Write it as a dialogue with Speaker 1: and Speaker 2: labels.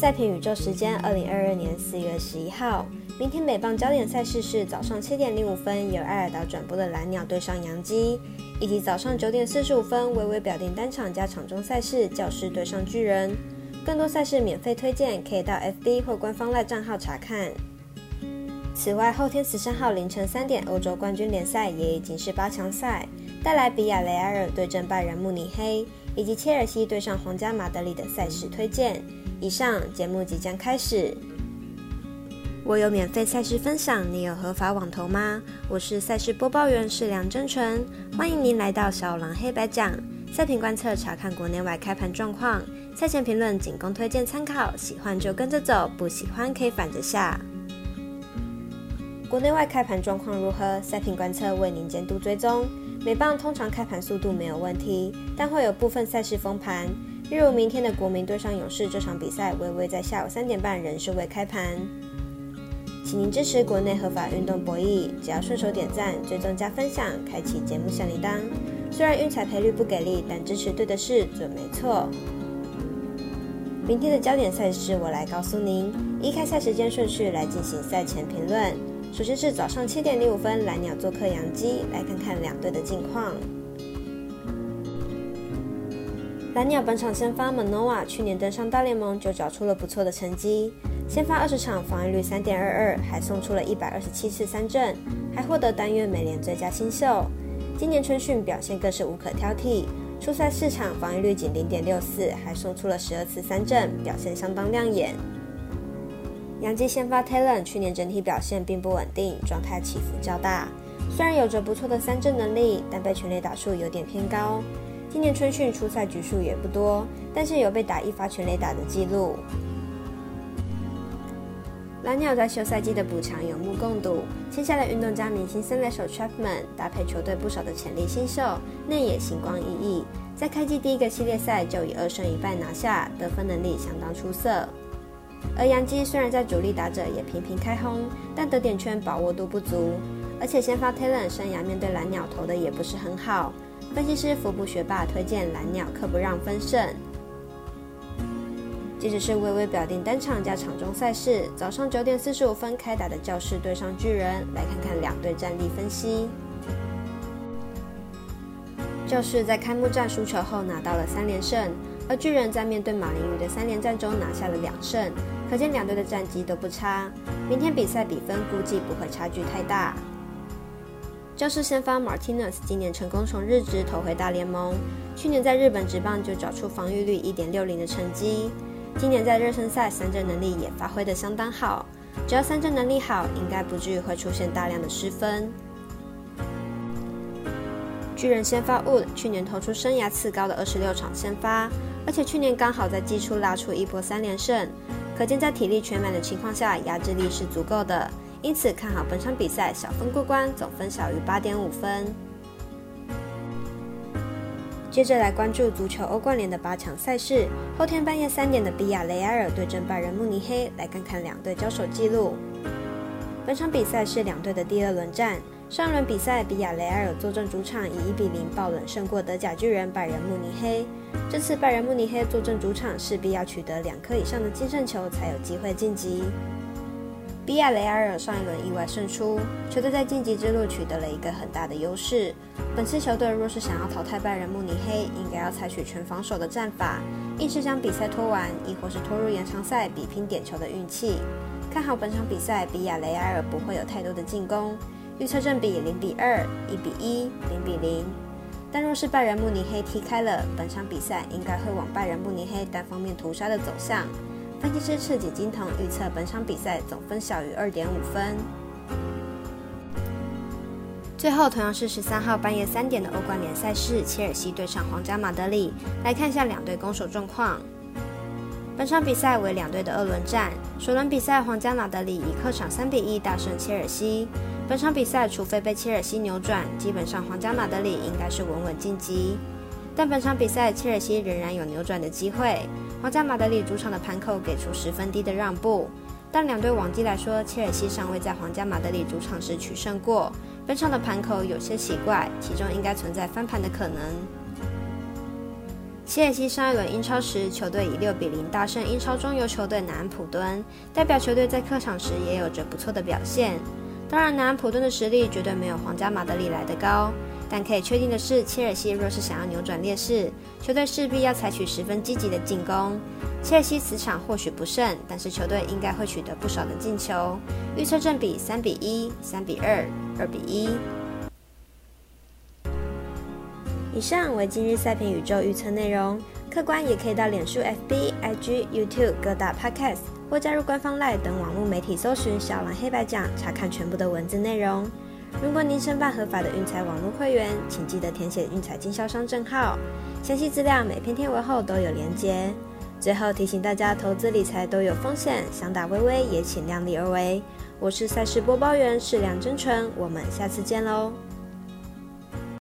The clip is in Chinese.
Speaker 1: 赛评宇宙时间，二零二二年四月十一号，明天美棒焦点赛事是早上七点零五分由艾尔达转播的蓝鸟对上洋基，以及早上九点四十五分微微表定单场加场中赛事教士对上巨人。更多赛事免费推荐，可以到 FB 或官方赖账号查看。此外，后天十三号凌晨三点，欧洲冠军联赛也已经是八强赛，带来比亚雷埃尔对阵拜仁慕尼黑，以及切尔西对上皇家马德里的赛事推荐。以上节目即将开始。我有免费赛事分享，你有合法网投吗？我是赛事播报员是梁真纯，欢迎您来到小狼黑白讲赛评观测，查看国内外开盘状况，赛前评论仅供推荐参考，喜欢就跟着走，不喜欢可以反着下。国内外开盘状况如何？赛评观测为您监督追踪。美棒通常开盘速度没有问题，但会有部分赛事封盘。例如明天的国民对上勇士这场比赛，微微在下午三点半仍是未开盘。请您支持国内合法运动博弈，只要顺手点赞、追踪加分享、开启节目小铃铛。虽然运彩赔率不给力，但支持对的事准没错。明天的焦点赛事我来告诉您，依开赛时间顺序来进行赛前评论。首先是早上七点零五分，蓝鸟做客洋基，来看看两队的近况。蓝鸟本场先发 Manoa，去年登上大联盟就找出了不错的成绩，先发二十场防御率三点二二，还送出了一百二十七次三振，还获得单月美联最佳新秀。今年春训表现更是无可挑剔，初赛四场防御率仅零点六四，还送出了十二次三振，表现相当亮眼。洋基先发 Taylor 去年整体表现并不稳定，状态起伏较大，虽然有着不错的三振能力，但被全垒打数有点偏高。今年春训出赛局数也不多，但是有被打一发全垒打的记录。蓝鸟在休赛季的补强有目共睹，签下了运动家明星三垒手 Chapman，搭配球队不少的潜力新秀，内野星光熠熠。在开季第一个系列赛就以二胜一败拿下，得分能力相当出色。而杨基虽然在主力打者也频频开轰，但得点圈把握度不足，而且先发 Taylor 生涯面对蓝鸟投的也不是很好。分析师福布学霸推荐蓝鸟可不让分胜。接着是微微表定单场加场中赛事，早上九点四十五分开打的教室对上巨人，来看看两队战力分析。教室在开幕战输球后拿到了三连胜，而巨人在面对马林鱼的三连战中拿下了两胜，可见两队的战绩都不差。明天比赛比分估计不会差距太大。教士先发 Martinez 今年成功从日职投回大联盟，去年在日本职棒就找出防御率一点六零的成绩，今年在热身赛三振能力也发挥得相当好，只要三振能力好，应该不至于会出现大量的失分。巨人先发 Wood 去年投出生涯次高的二十六场先发，而且去年刚好在季初拉出一波三连胜，可见在体力全满的情况下，压制力是足够的。因此看好本场比赛小分过关，总分小于八点五分。接着来关注足球欧冠联的八强赛事，后天半夜三点的比亚雷埃尔对阵拜仁慕尼黑，来看看两队交手记录。本场比赛是两队的第二轮战，上轮比赛比亚雷埃尔坐镇主场以一比零爆冷胜过德甲巨人拜仁慕尼黑，这次拜仁慕尼黑坐镇主场势必要取得两颗以上的净胜球才有机会晋级。比亚雷埃尔上一轮意外胜出，球队在晋级之路取得了一个很大的优势。本次球队若是想要淘汰拜仁慕尼黑，应该要采取全防守的战法，硬是将比赛拖完，亦或是拖入延长赛比拼点球的运气。看好本场比赛，比亚雷埃尔不会有太多的进攻，预测正比零比二、一比一、零比零。但若是拜仁慕尼黑踢开了，本场比赛应该会往拜仁慕尼黑单方面屠杀的走向。分析师赤井金童预测本场比赛总分小于二点五分。最后，同样是十三号半夜三点的欧冠联赛是切尔西对上皇家马德里，来看一下两队攻守状况。本场比赛为两队的二轮战，首轮比赛皇家马德里以客场三比一大胜切尔西。本场比赛除非被切尔西扭转，基本上皇家马德里应该是稳稳晋级。但本场比赛切尔西仍然有扭转的机会。皇家马德里主场的盘口给出十分低的让步，但两队往绩来说，切尔西尚未在皇家马德里主场时取胜过。本场的盘口有些奇怪，其中应该存在翻盘的可能。切尔西上一轮英超时，球队以六比零大胜英超中游球队南安普敦，代表球队在客场时也有着不错的表现。当然，南安普敦的实力绝对没有皇家马德里来得高，但可以确定的是，切尔西若是想要扭转劣势，球队势必要采取十分积极的进攻。切尔西此场或许不胜，但是球队应该会取得不少的进球。预测正比三比一、三比二、二比一。以上为今日赛评宇宙预测内容，客观也可以到脸书、FB、IG、YouTube 各大 Podcast 或加入官方 Line 等网络媒体搜寻“小蓝黑白讲”，查看全部的文字内容。如果您申办合法的运彩网络会员，请记得填写运彩经销商证号，详细资料每篇天文后都有连接。最后提醒大家，投资理财都有风险，想打微微也请量力而为。我是赛事播报员，是梁真纯，我们下次见喽。